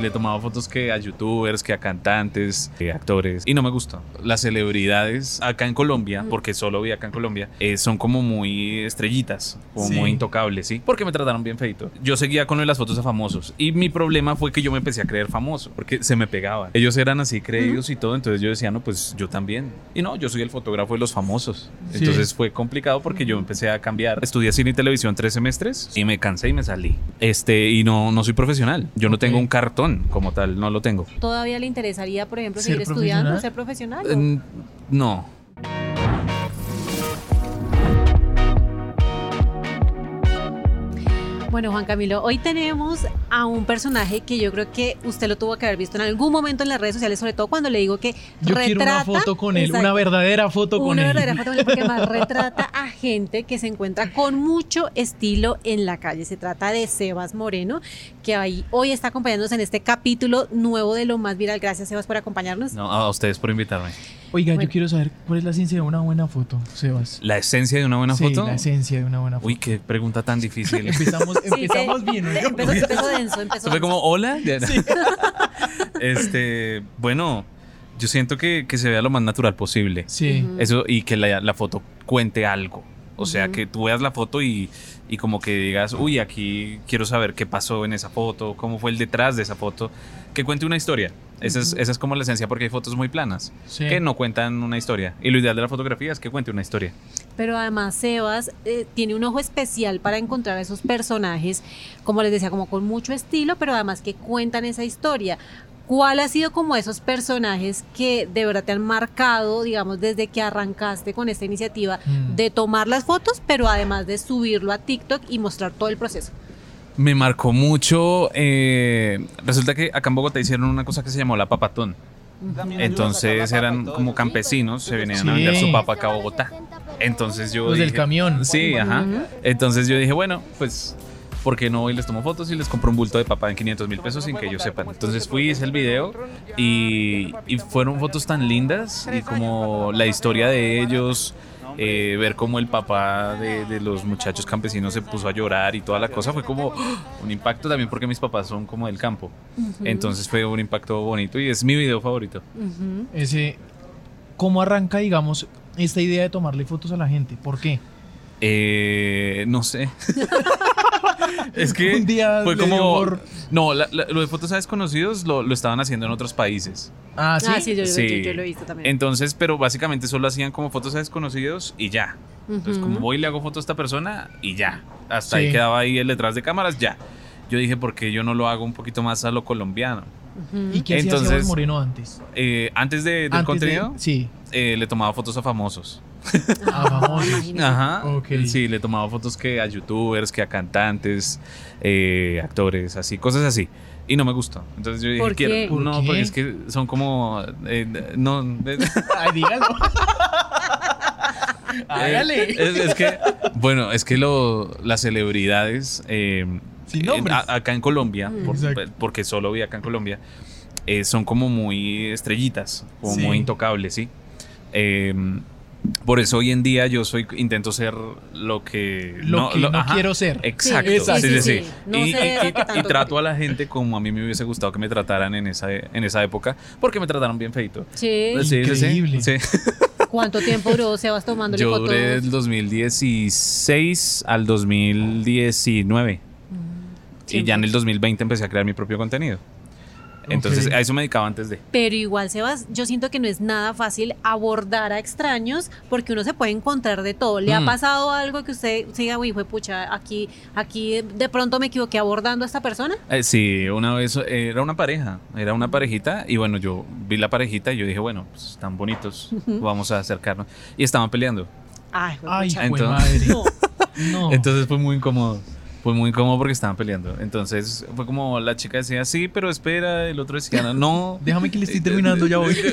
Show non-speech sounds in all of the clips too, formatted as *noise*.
Le he tomado fotos que a youtubers, que a cantantes, que a actores. Y no me gusta. Las celebridades acá en Colombia, porque solo vi acá en Colombia, eh, son como muy estrellitas, como muy intocables, ¿sí? Porque me trataron bien feito. Yo seguía con lo de las fotos a famosos. Y mi problema fue que yo me empecé a creer famoso, porque se me pegaban. Ellos eran así creídos y todo, entonces yo decía, no, pues yo también. Y no, yo soy el fotógrafo de los famosos. Entonces fue complicado porque yo empecé a cambiar. Estudié cine y televisión tres semestres y me cansé y me salí. Este, y no, no soy profesional. Yo no tengo un cartón como tal, no lo tengo. ¿Todavía le interesaría, por ejemplo, ¿Ser seguir estudiando, profesional? ser profesional? o- No. Bueno, Juan Camilo, hoy tenemos a un personaje que yo creo que usted lo tuvo que haber visto en algún momento en las redes sociales, sobre todo cuando le digo que Yo retrata... quiero una foto con él, Exacto. una verdadera foto con Una él. verdadera foto con él, porque más *laughs* retrata a gente que se encuentra con mucho estilo en la calle. Se trata de Sebas Moreno, que ahí, hoy está acompañándonos en este capítulo nuevo de Lo Más Viral. Gracias, Sebas, por acompañarnos. No, a ustedes por invitarme. Oiga, Bueno. yo quiero saber cuál es la ciencia de una buena foto, Sebas. ¿La esencia de una buena sí, foto? la esencia de una buena foto. Uy, qué pregunta tan difícil. *laughs* Empezamos, Sí, empezamos sí. bien, ¿no? Empezó, empezó denso, empezó fue como, hola. *laughs* este, bueno, yo siento que, que se vea lo más natural posible. Sí. Ujú. Eso, y que la, la foto cuente algo. O sea, Ujú. que tú veas la foto y, y como que digas, uy, aquí quiero saber qué pasó en esa foto, cómo fue el detrás de esa foto. Que cuente una historia. Esa, es, esa es como la esencia porque hay fotos muy planas Sí. que no cuentan una historia. Y lo ideal de la fotografía es que cuente una historia. Pero además Sebas eh, tiene un ojo especial para encontrar a esos personajes, como les decía, como con mucho estilo, pero además que cuentan esa historia. ¿Cuál ha sido como esos personajes que de verdad te han marcado, digamos, desde que arrancaste con esta iniciativa Mm. de tomar las fotos, pero además de subirlo a TikTok y mostrar todo el proceso? Me marcó mucho. eh, resulta que acá en Bogotá hicieron una cosa que se llamó la papatón. Entonces eran como campesinos, se venían a vender su papa acá a Bogotá. Entonces yo Los del dije- camión. Sí, ajá. Entonces yo dije, bueno, pues, ¿por qué no voy y les tomo fotos y les compro un bulto de papa en 500 mil pesos sin que ellos sepan? Entonces fui, hice el video y, y fueron fotos tan lindas y como la historia de ellos, eh, ver cómo el papá de, de los muchachos campesinos se puso a llorar y toda la cosa fue como un impacto también porque mis papás son como del campo. Entonces fue un impacto bonito y es mi video favorito. Ese, ¿Cómo arranca, digamos, esta idea de tomarle fotos a la gente? ¿Por qué? Eh, no sé. *laughs* es que Un día fue como. No, la- la- lo de fotos a desconocidos lo, lo estaban haciendo en otros países. Ah, sí. Ah, sí, yo, yo- Sí. yo lo he visto también. Entonces, pero básicamente solo hacían como fotos a desconocidos y ya. Entonces, como voy y le hago foto a esta persona y ya. Hasta Sí. ahí quedaba ahí el detrás de cámaras, ya. Yo dije, ¿por qué yo no lo hago un poquito más a lo colombiano? ¿Y qué hacía Entonces- Sebas Moreno antes? Eh, antes de, del Antes de- contenido, sí. eh, le tomaba fotos a famosos. Ah. Ajá. Ok. Sí, le tomaba fotos que a youtubers, que a cantantes, eh, actores, así, cosas así. Y no me gustó. Entonces yo dije, ¿Por quiero. No, qué? porque es que son como. eh, no. eh, *laughs* Ay, dígalo. *laughs* Hágale. Es, es que, bueno, es que lo, las celebridades. eh, Sin eh, nombres. a- acá en Colombia, por- Exacto. porque solo vi acá en Colombia, eh, son como muy estrellitas, como Sí. muy intocables, ¿sí? Eh, por eso hoy en día yo soy intento ser lo que Lo que no quiero ser. Exacto, Sí, sí, sí, sí, sí, sí. sí. No Y, y- y- y trato a la gente como a mí me hubiese gustado que me trataran en esa, en esa época, porque me trataron bien feito. Sí. Sí, sí, sí, Increíble. sí. *laughs* ¿Cuánto tiempo duró Sebas tomándole Yo fotos? duré del 2016 al 2019. Y Siempre. ya en el 2020 empecé a crear mi propio contenido. Entonces Ok. a eso me dedicaba antes de. Pero igual, Sebas, yo siento que no es nada fácil abordar a extraños porque uno se puede encontrar de todo. ¿Le ha Mm. pasado algo que usted siga, uy, fue pucha, aquí, aquí de pronto me equivoqué abordando a esta persona? Eh, sí, una vez eh, era una pareja, era una parejita y bueno, yo vi la parejita y yo dije, bueno, pues, están bonitos, vamos a acercarnos. Y estaban peleando. Ay, fue Ay, Entonces- madre. *laughs* No. No. Entonces fue muy incómodo. Fue muy incómodo porque estaban peleando. Entonces fue como la chica decía sí, pero espera, el otro decía no. *laughs* Déjame que le estoy terminando, ya voy. *laughs*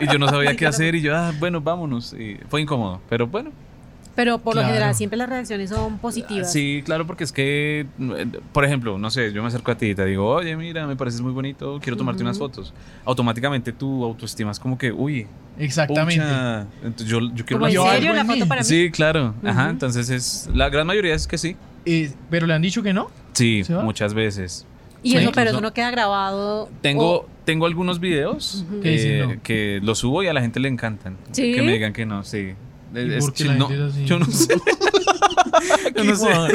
Y yo no sabía qué hacer y yo, ah, bueno, vámonos. Y fue incómodo, pero bueno. Pero por lo Claro. general siempre las reacciones son positivas. Sí, claro, porque es que, por ejemplo, no sé, yo me acerco a ti y te digo, oye, mira, me pareces muy bonito, quiero tomarte unas fotos. Automáticamente tu autoestima es como que, uy, Exactamente. pucha, entonces yo, yo quiero en serio la foto para mí. Sí, claro. Ajá, Ujú. entonces es, la gran mayoría es que sí. Eh, pero le han dicho que no. Sí, muchas veces. Y Sí, eso, pero eso no queda grabado. Tengo, o- tengo algunos videos. Que dicen eh, no. que los subo y a la gente le encantan. ¿Sí? Que me digan que no, sí. ¿Y Es- la no, gente es así? Yo no sé. *laughs* yo no Qué sé. guay.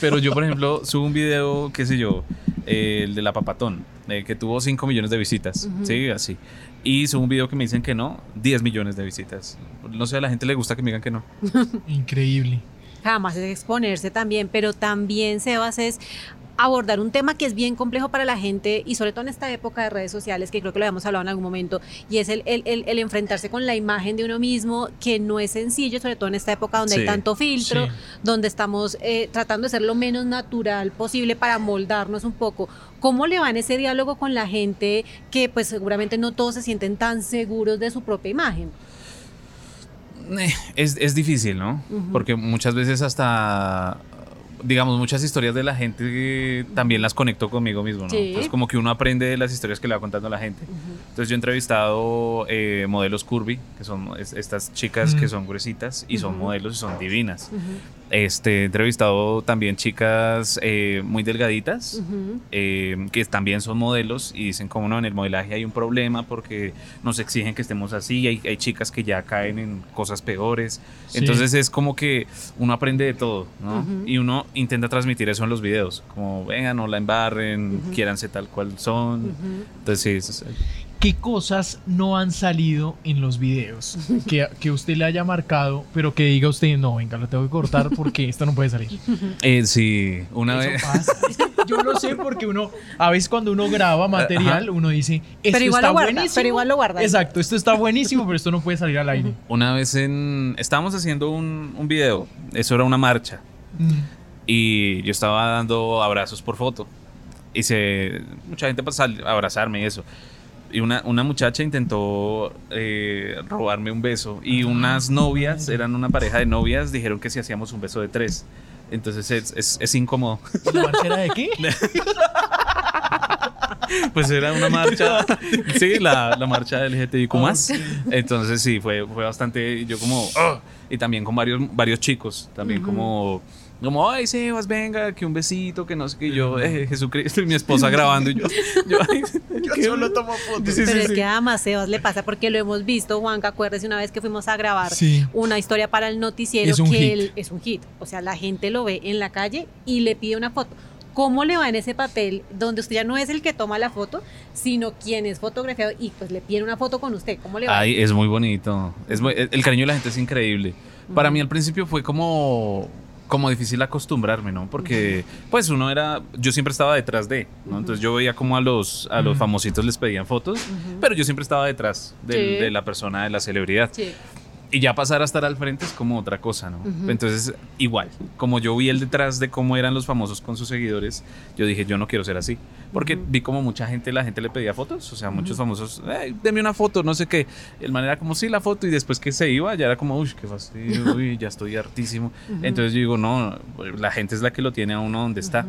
Pero yo, por ejemplo, subo un video, qué sé yo, eh, el de la Papatón, eh, que tuvo 5 millones de visitas. Sí, así. Y subo un video que me dicen que no, 10 millones de visitas. No sé, a la gente le gusta que me digan que no. *laughs* Increíble. Jamás es exponerse también, pero también, Sebas, es abordar un tema que es bien complejo para la gente y sobre todo en esta época de redes sociales, que creo que lo habíamos hablado en algún momento, y es el, el- el- el enfrentarse con la imagen de uno mismo, que no es sencillo, sobre todo en esta época donde hay Sí. tanto filtro, Sí. donde estamos eh, tratando de ser lo menos natural posible para moldarnos un poco. ¿Cómo le va en ese diálogo con la gente que pues seguramente no todos se sienten tan seguros de su propia imagen? Eh, Es, es difícil, ¿no? Ujú. Porque muchas veces hasta, digamos, muchas historias de la gente también las conecto conmigo mismo, ¿no? Sí. Entonces como que uno aprende de las historias que le va contando la gente. Entonces yo he entrevistado eh, modelos curvy, que son es- estas chicas que Mm. son gruesitas y son modelos y son divinas. Este, he entrevistado también chicas eh, muy delgaditas. ujú. eh, que también son modelos y dicen como no, en el modelaje hay un problema porque nos exigen que estemos así, y hay, hay chicas que ya caen en cosas peores, Sí. entonces es como que uno aprende de todo, ¿no? Ujú. Y uno intenta transmitir eso en los videos, como vengan, no la embarren, Ujú. quiéranse tal cual son, entonces sí, eso es- ¿Qué cosas no han salido en los videos que, que usted le haya marcado, pero que diga usted, no, venga, lo tengo que cortar porque esto no puede salir? Eh, sí, una Eso vez... pasa. Yo lo sé porque uno, a veces cuando uno graba material, uno dice, esto Pero igual está lo guarda, buenísimo. pero igual lo guarda. Exacto, esto está buenísimo, pero esto no puede salir al aire. Una vez en... Estábamos haciendo un, un video, eso era una marcha, Mm. y yo estaba dando abrazos por foto. Y se, mucha gente pasó a abrazarme y eso. Y una, una muchacha intentó eh, robarme un beso. Y unas novias, eran una pareja de novias, dijeron que si hacíamos un beso de tres. Entonces es, es, es incómodo. ¿La marcha era de qué? *laughs* Pues era una marcha, *laughs* sí, la, la marcha LGTBIQ más. Entonces sí, fue, fue bastante, yo como, "Ah", y también con varios, varios chicos, también como, como, ay, Sebas, venga, que un besito, que no sé qué, yo, eh, Jesucristo, y mi esposa grabando, y yo, *laughs* yo, ay, *laughs* ¿qué? solo tomo fotos. Sí, sí, Pero es sí. que a Sebas le pasa porque lo hemos visto, Juanca, acuérdese una vez que fuimos a grabar Sí. una historia para el noticiero Es un que hit. él- es un hit. O sea, la gente lo ve en la calle y le pide una foto. ¿Cómo le va en ese papel donde usted ya no es el que toma la foto, sino quien es fotografiado y pues le pide una foto con usted? ¿Cómo le va? Ay, es muy bonito. Es muy- el cariño de la gente es increíble. Para mí al principio fue como como difícil acostumbrarme, ¿no? Porque pues uno era yo siempre estaba detrás de, ¿no? Entonces yo veía como a los a los famositos les pedían fotos, pero yo siempre estaba detrás del- Sí. de la persona, de la celebridad. Sí. Y ya pasar a estar al frente es como otra cosa, ¿no? Ujú. Entonces, igual, como yo vi el detrás de cómo eran los famosos con sus seguidores, yo dije, yo no quiero ser así. Porque vi como mucha gente, la gente le pedía fotos, o sea, muchos famosos, "Ey, deme una foto, no sé qué. El man era como, sí, la foto, y después que se iba, ya era como, uy, qué fastidio, *laughs* uy, ya estoy hartísimo. Entonces yo digo, no, la gente es la que lo tiene a uno donde está.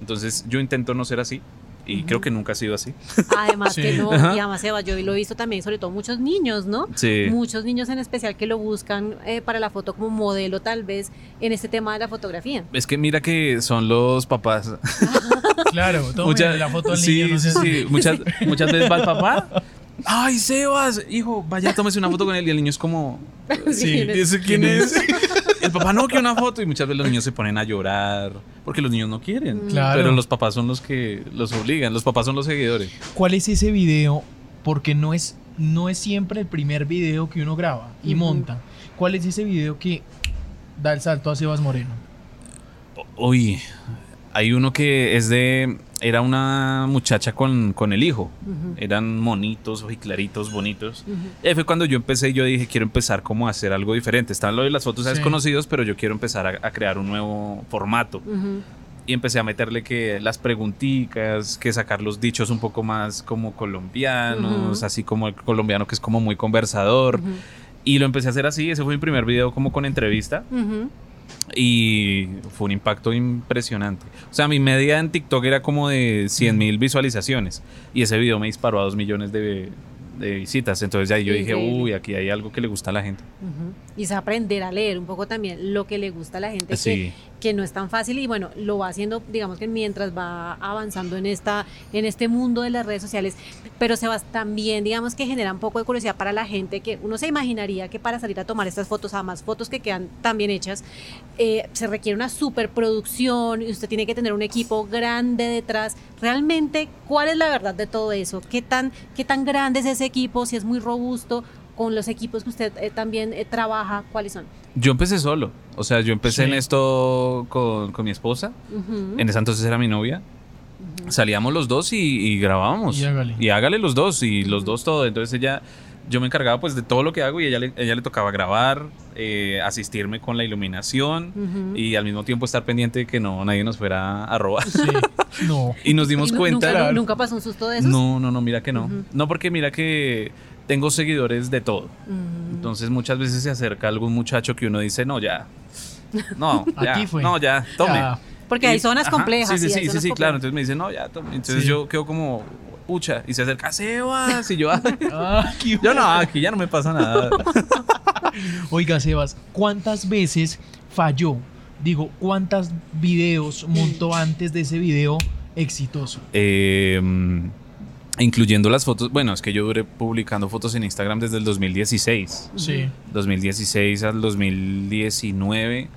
Entonces yo intento no ser así, y creo que nunca ha sido así. Además Sí. que no, Ajá. y además Sebas, yo lo he visto también, sobre todo muchos niños, ¿no? Sí. Muchos niños en especial que lo buscan eh, para la foto como modelo tal vez en este tema de la fotografía. Es que mira que son los papás Claro, Mucha- la foto sí, niño. no sí, sé. sí. Muchas, *laughs* muchas veces va el papá. Ay, Sebas, hijo, vaya, tómese una foto con él. Y el niño es como, *laughs* Sí, ¿y ese quién es? El papá no quiere una foto. Y muchas veces los niños se ponen a llorar porque los niños no quieren. Claro. Pero los papás son los que los obligan. Los papás son los seguidores. ¿Cuál es ese video? Porque no es, no es siempre el primer video que uno graba y monta. ¿Cuál es ese video que da el salto a Sebas Moreno? Uy, hay uno que es de. Era una muchacha con, con el hijo. Ujú. Eran monitos, ojiclaritos, bonitos. Ujú. Y ahí fue cuando yo empecé, yo dije, quiero empezar como a hacer algo diferente. Están lo de las fotos a Sí. desconocidos, pero yo quiero empezar a, a crear un nuevo formato. Ujú. y empecé a meterle que las preguntitas, que sacar los dichos un poco más como colombianos, así como el colombiano que es como muy conversador. Y lo empecé a hacer así, ese fue mi primer video como con entrevista. Y fue un impacto impresionante. O sea, mi media en TikTok era como de 100 mil visualizaciones y ese video me disparó a 2 millones de, de visitas. Entonces ahí yo dije, uy, aquí hay algo que le gusta a la gente. Y es aprender a leer un poco también lo que le gusta a la gente, Sí. Que, no es tan fácil y bueno, lo va haciendo, digamos que mientras va avanzando en esta en este mundo de las redes sociales, pero se va también, digamos que genera un poco de curiosidad para la gente que uno se imaginaría que para salir a tomar estas fotos, además fotos que quedan tan bien hechas, eh, se requiere una superproducción y usted tiene que tener un equipo grande detrás. Realmente, ¿cuál es la verdad de todo eso? ¿Qué tan, qué tan grande es ese equipo? Si es muy robusto, con los equipos que usted eh, también eh, trabaja, ¿cuáles son? Yo empecé solo. O sea, yo empecé Sí. en esto con, con mi esposa. En esa entonces era mi novia. Salíamos los dos y, y grabábamos. Y hágale. Y hágale los dos. Y los dos todo. Entonces ella, yo me encargaba pues de todo lo que hago y ella le, ella le tocaba grabar, eh, asistirme con la iluminación y al mismo tiempo estar pendiente de que no nadie nos fuera a robar. Sí. No. *laughs* y nos dimos ¿Y nu- cuenta. Nunca, nunca pasó un susto de esos? No, no, no, mira que no. No porque mira que tengo seguidores de todo. Mm. Entonces muchas veces se acerca algún muchacho que uno dice, no, ya. No, *laughs* ya. Aquí fue. No, ya, tome. Ya. Porque hay zonas ajá, complejas. Sí, sí, sí, sí, sí, claro. complejas. Entonces me dice, no, ya, tome. Entonces Sí. yo quedo como, pucha, y se acerca, Sebas. Y yo. *laughs* Ah, yo no, aquí ya no me pasa nada. *laughs* Oiga, Sebas, ¿cuántas veces falló? Digo, ¿cuántos videos montó antes de ese video exitoso? Eh, incluyendo las fotos. Bueno, es que yo duré publicando fotos en Instagram desde el 2016. Sí. 2016 al 2019.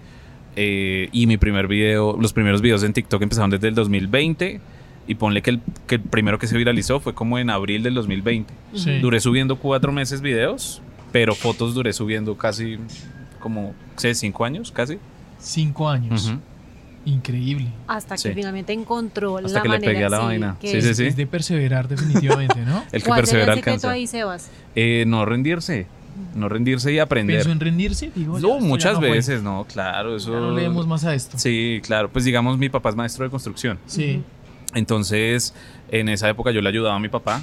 eh, y mi primer video, los primeros videos en TikTok empezaron desde el 2020. Y ponle que el, que el primero que se viralizó fue como en abril del 2020. Sí. Duré subiendo cuatro meses videos, pero fotos duré subiendo casi como, sé, cinco años, casi. Cinco años. Increíble. Hasta que Sí. finalmente encontró Hasta la que le manera pegué a la sí, vaina. que- Sí, sí, sí. Es de perseverar definitivamente, ¿no? *laughs* El que ¿Cuál persevera el secreto alcanza. ahí, Sebas? Eh, no rendirse, no rendirse y aprender. ¿Pensó en rendirse? Digo, No, ya muchas no veces, no, claro, eso. Ya no leemos más a esto. Sí, claro, pues digamos mi papá es maestro de construcción. Sí. Entonces, en esa época yo le ayudaba a mi papá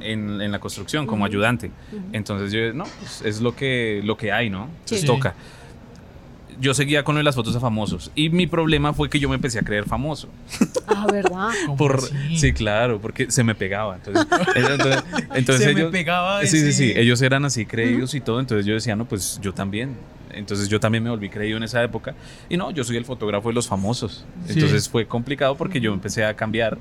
en, en la construcción como ayudante. Entonces yo, no, pues, es lo que, lo que hay, ¿no? Entonces Sí. toca. Yo seguía con lo de las fotos de famosos y mi problema fue que yo me empecé a creer famoso. Ah, ¿verdad? ¿Cómo Por, así? sí, claro, porque se me pegaba. Entonces, *laughs* entonces, entonces Se me pegaba sí, sí, ese- sí, ellos eran así creídos y todo, entonces yo decía, no, pues yo también. Entonces yo también me volví creído en esa época. Y no, yo soy el fotógrafo de los famosos. Sí. Entonces fue complicado porque yo empecé a cambiar.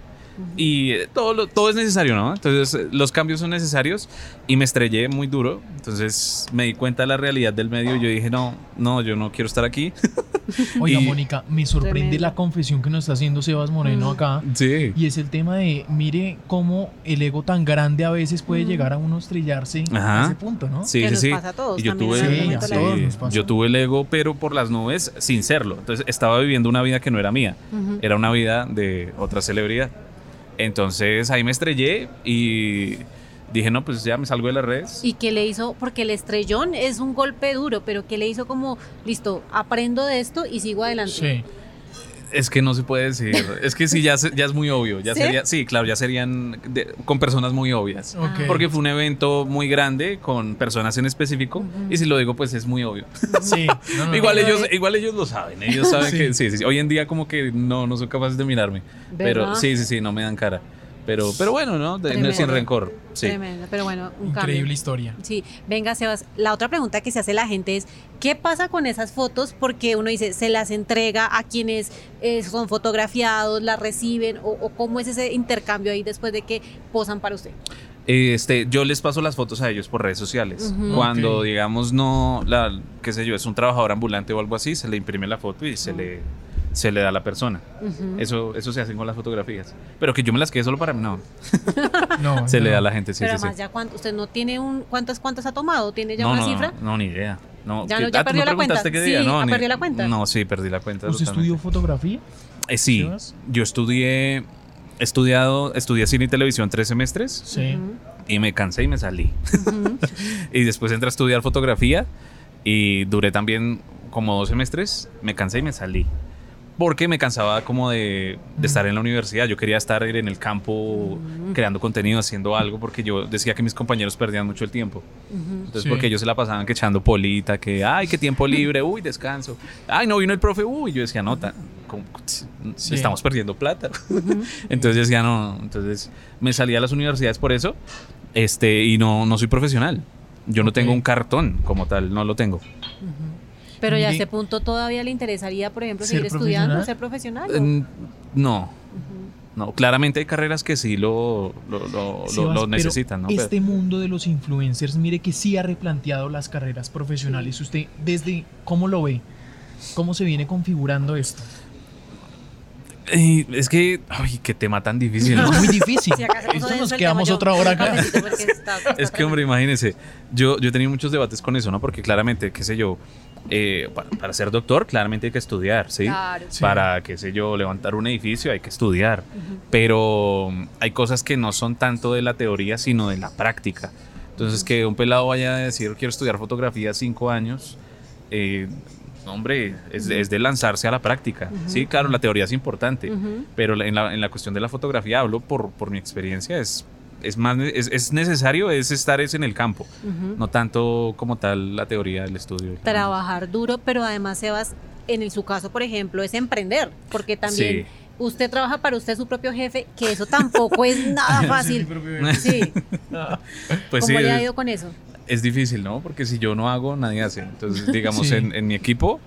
Y todo, lo- todo es necesario, ¿no? Entonces los cambios son necesarios y me estrellé muy duro. Entonces me di cuenta de la realidad del medio y yo dije, no, no, yo no quiero estar aquí. *laughs* Oiga, Y- Mónica, me sorprende Tremendo. la confesión que nos está haciendo Sebas Moreno Mm. acá. Sí. Y es el tema de, mire cómo el ego tan grande a veces puede Mm. llegar a uno estrellarse Ajá. a ese punto, ¿no? Sí, Que sí, nos sí. pasa a todos Y yo tuve, sí, nos pasa. yo tuve el ego, pero por las nubes, sin serlo. Entonces estaba viviendo una vida que no era mía. Ujú. Era una vida de otra celebridad. Entonces ahí me estrellé y dije, no, pues ya me salgo de las redes. ¿Y qué le hizo? Porque el estrellón es un golpe duro, pero ¿qué le hizo como, listo, aprendo de esto y sigo adelante? Sí. Es que no se puede decir. es que sí, ya, se- ya es muy obvio. Ya ¿Sí? sería, sí, claro, ya serían de- con personas muy obvias. Ok. Porque fue un evento muy grande con personas en específico. Y si lo digo, pues es muy obvio. Sí. No, no, no. Igual ellos, igual ellos lo saben. Ellos saben Sí. que sí, sí, sí. Hoy en día como que no, no son capaces de mirarme. Pero sí, sí, sí, no me dan cara. Pero, pero bueno, ¿no? De- Tremendo. sin rencor. Sí. Tremendo, pero bueno, un Increíble cambio. historia. Sí, venga, Sebas. La otra pregunta que se hace la gente es, ¿qué pasa con esas fotos? Porque uno dice, ¿se las entrega a quienes eh, son fotografiados, las reciben? O, o cómo es ese intercambio ahí después de que posan para usted? Este, yo les paso las fotos a ellos por redes sociales. Cuando, digamos, no, la, qué sé yo, es un trabajador ambulante o algo así, se le imprime la foto y se le se le da a la persona. Eso, eso se hace con las fotografías. Pero que yo me las quede solo para mí, no. *laughs* No, *laughs* Se no. le da a la gente, sí, pero sí, sí. además, ya cuánto, ¿usted no tiene un, cuántas, cuántas ha tomado? ¿Tiene ya no, una no, cifra? No, no, ni idea. No, Ya ¿qué- no- ya ah, ¿tú perdió me la cuenta? preguntaste qué día? Sí, no, ¿ha ni- perdido la cuenta? No, sí, perdí la cuenta. ¿Usted estudió fotografía? Eh, sí, yo estudié, he estudiado, estudié cine y televisión tres semestres Sí. Y me cansé y me salí. ujú. *laughs* y después entré a estudiar fotografía y duré también como dos semestres, me cansé y me salí. Porque me cansaba como de, de estar en la universidad. Yo quería estar en el campo creando contenido, haciendo algo, porque yo decía que mis compañeros perdían mucho el tiempo. Entonces, Sí. porque ellos se la pasaban que echando polita, que, ay, qué tiempo libre, uy, descanso. Ay, no vino el profe, uy, yo decía, no, Sí. estamos perdiendo plata. *laughs* entonces yo decía, no, entonces me salí a las universidades por eso, este, y no, no soy profesional. Yo no tengo un cartón como tal, no lo tengo. Pero ya a ese punto todavía le interesaría, por ejemplo, ¿Ser seguir estudiando, ser profesional. ¿o? Mm, No. No, claramente hay carreras que sí lo, lo, lo- lo- Sebas, lo pero necesitan, ¿no? Pero- Este mundo de los influencers, mire que sí ha replanteado las carreras profesionales. ¿Usted desde cómo lo ve? ¿Cómo se viene configurando esto? Eh, es que, ay, qué tema tan difícil, ¿no? Es *laughs* muy difícil. Si Esto nos quedamos yo- otra hora acá. está- *laughs* está Es que, hombre, imagínense, yo, yo he tenido muchos debates con eso, ¿no? Porque claramente, qué sé yo, eh, pa- para, ser doctor, claramente hay que estudiar, ¿sí? Claro. Sí. Para, qué sé yo, levantar un edificio hay que estudiar. Pero hay cosas que no son tanto de la teoría, sino de la práctica. Entonces, que un pelado vaya a decir, quiero estudiar fotografía cinco años, eh, hombre, es, de- es de lanzarse a la práctica. Sí, claro, la teoría es importante, Ujú. pero la- en la, en la cuestión de la fotografía, hablo por, por mi experiencia, es, es, más, es, es necesario es estar es en el campo, no tanto como tal la teoría del estudio. Trabajar duro, pero además, Sebas, en el- su caso, por ejemplo, es emprender, porque también Sí. usted trabaja para usted su propio jefe, que eso tampoco es *laughs* nada fácil. *laughs* Sí, *laughs* Pues ¿cómo sí, le ha ido con eso? Es difícil, ¿no? Porque si yo no hago, nadie hace. Entonces, digamos, Sí. en, en mi equipo,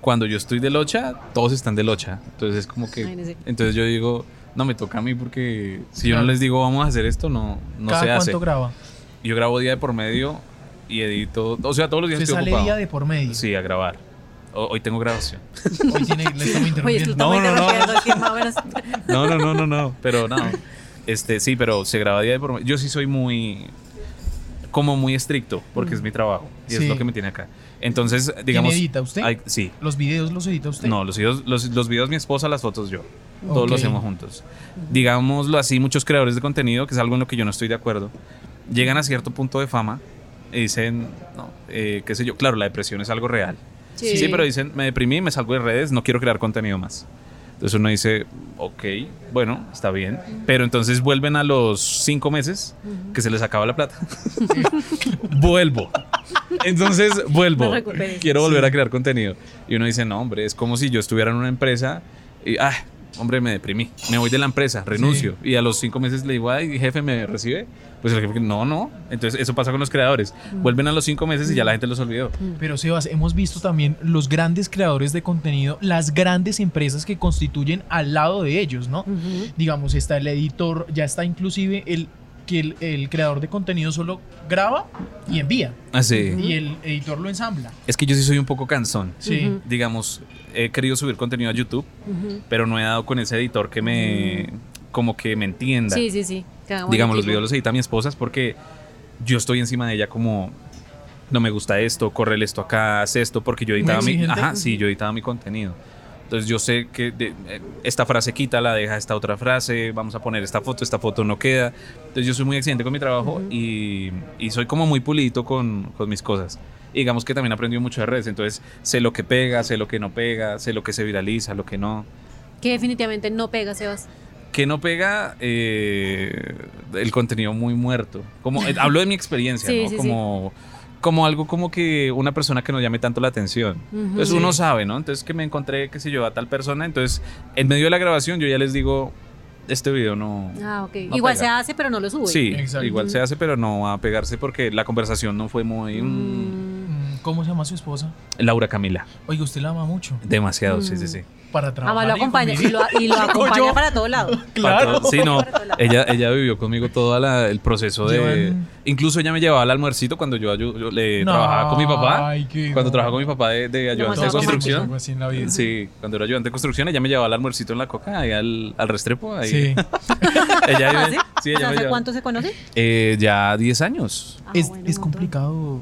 cuando yo estoy de locha, todos están de locha. Entonces es como que... Entonces yo digo, no, me toca a mí porque si yo no les digo vamos a hacer esto, no, no ¿Cada se hace. cuánto graba? Yo grabo día de por medio y edito, o sea, todos los días Se estoy sale ocupado. día de por medio. Sí, a grabar. O- hoy tengo grabación. *laughs* Hoy tiene, le estamos Oye, interrumpiendo. muy No, no, no. *laughs* No, no, no, no, no, pero no. Este, sí, pero se graba día de por medio. Yo sí soy muy como muy estricto porque es mi trabajo y Sí. es lo que me tiene acá. Entonces, digamos, edita usted? hay- sí. ¿Los videos los edita usted? No, los videos, los, los videos mi esposa, las fotos yo. Todos Ok. lo hacemos juntos. Digámoslo así, muchos creadores de contenido, que es algo en lo que yo no estoy de acuerdo, llegan a cierto punto de fama y dicen, no, eh, qué sé yo, claro, la depresión es algo real. Sí. pero dicen, me deprimí, me salgo de redes, no quiero crear contenido más. Entonces uno dice, ok, bueno, está bien. Pero entonces vuelven a los cinco meses que se les acaba la plata. *laughs* Vuelvo. Entonces vuelvo. Quiero volver a crear contenido. Y uno dice, no, hombre, es como si yo estuviera en una empresa y, ah, hombre, me deprimí. Me voy de la empresa, renuncio. Y a los cinco meses le digo, ay, jefe, ¿me recibe? Pues el jefe, no, no. Entonces eso pasa con los creadores. Vuelven a los cinco meses y ya la gente los olvidó. Pero Sebas, hemos visto también los grandes creadores de contenido, las grandes empresas que constituyen al lado de ellos, ¿no? Digamos, está el editor, ya está inclusive el que el, el creador de contenido solo graba y envía. Así. Y el editor lo ensambla. Es que yo sí soy un poco cansón. Sí. Digamos, he querido subir contenido a YouTube, pero no he dado con ese editor que me. como que me entienda. Sí, sí, sí. buen Digamos, los videos los edita mi esposa es porque yo estoy encima de ella como. No me gusta esto, corre esto acá, haz esto, porque yo editaba mi. Ajá, sí, yo editaba mi contenido. Entonces yo sé que de- eh, esta frase quita, la deja esta otra frase, vamos a poner esta foto, esta foto no queda. Entonces yo soy muy exigente con mi trabajo y, y soy como muy pulito con, con mis cosas. Y digamos que también he aprendido mucho de redes, entonces sé lo que pega, sé lo que no pega, sé lo que se viraliza, lo que no. Que definitivamente no pega, Sebas. Que no pega eh, el contenido muy muerto. Como, eh, hablo de mi experiencia, Sí, ¿no? sí, sí. Como, algo como que una persona que no llame tanto la atención. Ujú. Entonces Sí. uno sabe, ¿no? Entonces que me encontré, qué sé yo, a tal persona. Entonces, en medio de la grabación yo ya les digo, este video no... Ah, ok. No Igual pega. se hace, pero no lo sube. Sí, Exacto. igual se hace, pero no va a pegarse porque la conversación no fue muy... Mm. Mm, ¿Cómo se llama su esposa? Laura Camila. Oiga, usted la ama mucho. Demasiado, sí, Mm. sí, sí. Para trabajar. Además lo y acompaña y lo, y lo *laughs* Digo acompaña yo. para todo lado. *laughs* Para Claro. todo- Sí, no. Ella, ella vivió conmigo todo la- el proceso de. Llevan- Incluso ella me llevaba al almuercito cuando yo, ayu- yo le No, trabajaba con mi papá. ay, qué cuando no. trabajaba con mi papá de, de ayudante de construcción. Algo así en la vida. Sí, cuando era ayudante de construcción, ella me llevaba al almuercito en la coca, ahí al, al restrepo. Ahí. Sí. *laughs* ella, ¿Ah, sí? sí, ella me ¿Hace cuánto se conoce? Eh, ya 10 años. Ah, es, bueno, es complicado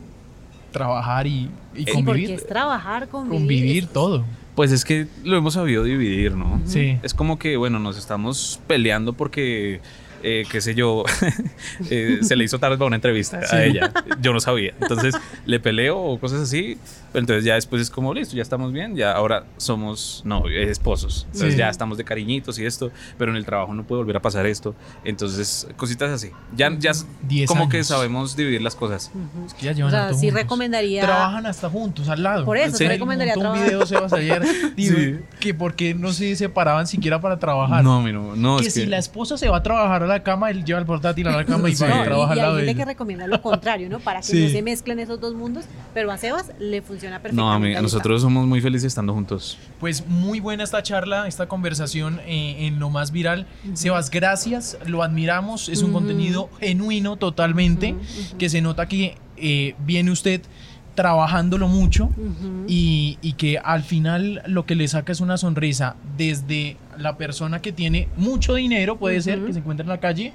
trabajar y, y Sí, porque convivir. es trabajar, convivir. convivir todo. Pues es que lo hemos sabido dividir, ¿no? Sí. Es como que, bueno, nos estamos peleando porque eh, qué sé yo, *laughs* eh, se le hizo tarde para una entrevista a ella. Yo no sabía. Entonces le peleo o cosas así. Pero entonces ya después es como, listo, ya estamos bien, ya ahora somos novios, esposos. Entonces Sí. ya estamos de cariñitos y esto, pero en el trabajo no puede volver a pasar esto. Entonces, cositas así. Ya, ya Diez como que años. sabemos dividir las cosas. Es que ya llevan O sea, sí juntos. recomendaría- Trabajan hasta juntos, al lado. Por eso, sí Me recomendaría un trabajar. video Sebas ayer *laughs* digo, Sí. que porque no se separaban siquiera para trabajar. No, mi no, no que es si que... la esposa se va a trabajar a la cama, él lleva el portátil a la cama y Sí. va y No, trabaja y, al y lado hay gente que recomienda lo contrario, ¿no? Para que Sí. no se mezclen esos dos mundos, pero a Sebas le funciona perfectamente. No, a mí, ahí está. nosotros somos muy felices estando juntos. Pues muy buena esta charla, esta conversación eh, en lo más viral. Sebas, gracias, lo admiramos, es un contenido genuino totalmente, que se nota que eh, viene usted trabajándolo mucho y, y que al final lo que le saca es una sonrisa desde la persona que tiene mucho dinero, puede ser que se encuentre en la calle,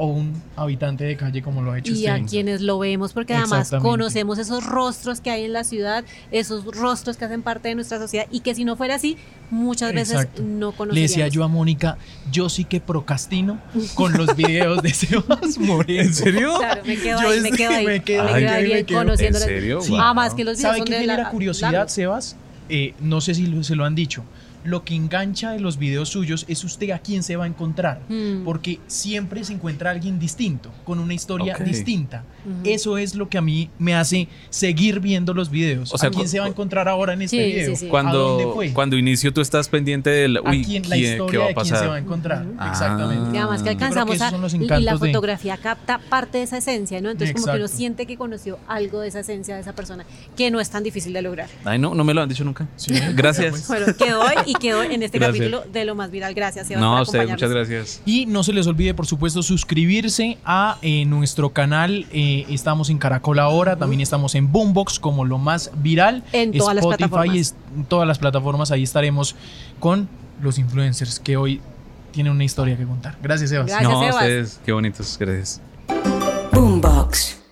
o un habitante de calle como lo ha hecho y usted. a quienes lo vemos, porque además conocemos esos rostros que hay en la ciudad, esos rostros que hacen parte de nuestra sociedad y que si no fuera así, muchas veces Exacto. no Le conocemos. decía yo a Mónica, yo sí que procrastino con los videos de Sebas Moreno. ¿En serio? *laughs* Claro, me quedo Yo ahí, me quedo ahí. me quedo me ahí conociéndole. ¿En serio? Sí. Wow. Además que los videos ¿Sabe son qué de genera la- curiosidad. Sebas? Eh, no sé si lo- se lo han dicho. Lo que engancha de los videos suyos es usted a quién se va a encontrar. Mm. Porque siempre se encuentra alguien distinto, con una historia Ok. distinta. Ujú. Eso es lo que a mí me hace seguir viendo los videos. O sea, ¿A quién se va a encontrar ahora en este Sí, video? sí, sí. ¿A dónde Cuando, fue? cuando inicio tú estás pendiente del... ¿A Uy, quién, la ¿quién- historia ¿qué va a de quién se va a pasar? encontrar? Ah. Exactamente. Y además que que alcanzamos esos a. y- la de- fotografía capta parte de esa esencia, ¿no? Entonces, como que uno Exacto. siente que conoció algo de esa esencia de esa persona, que no es tan difícil de lograr. Ay, no, no me lo han dicho nunca. Sí. *laughs* Gracias. Bueno, quedó hoy y quedó en este Gracias. capítulo de lo más viral. Gracias, Sebas, No, por a ustedes, acompañarnos. muchas gracias. Y no se les olvide, por supuesto, suscribirse a eh, nuestro canal. Eh, estamos en Caracol ahora, también estamos en Boombox como lo más viral. En todas las plataformas. es- en todas las plataformas. Ahí estaremos con los influencers que hoy tienen una historia que contar. Gracias, Sebas. Gracias, no, a Sebas. ustedes, qué bonitos, gracias. Boombox.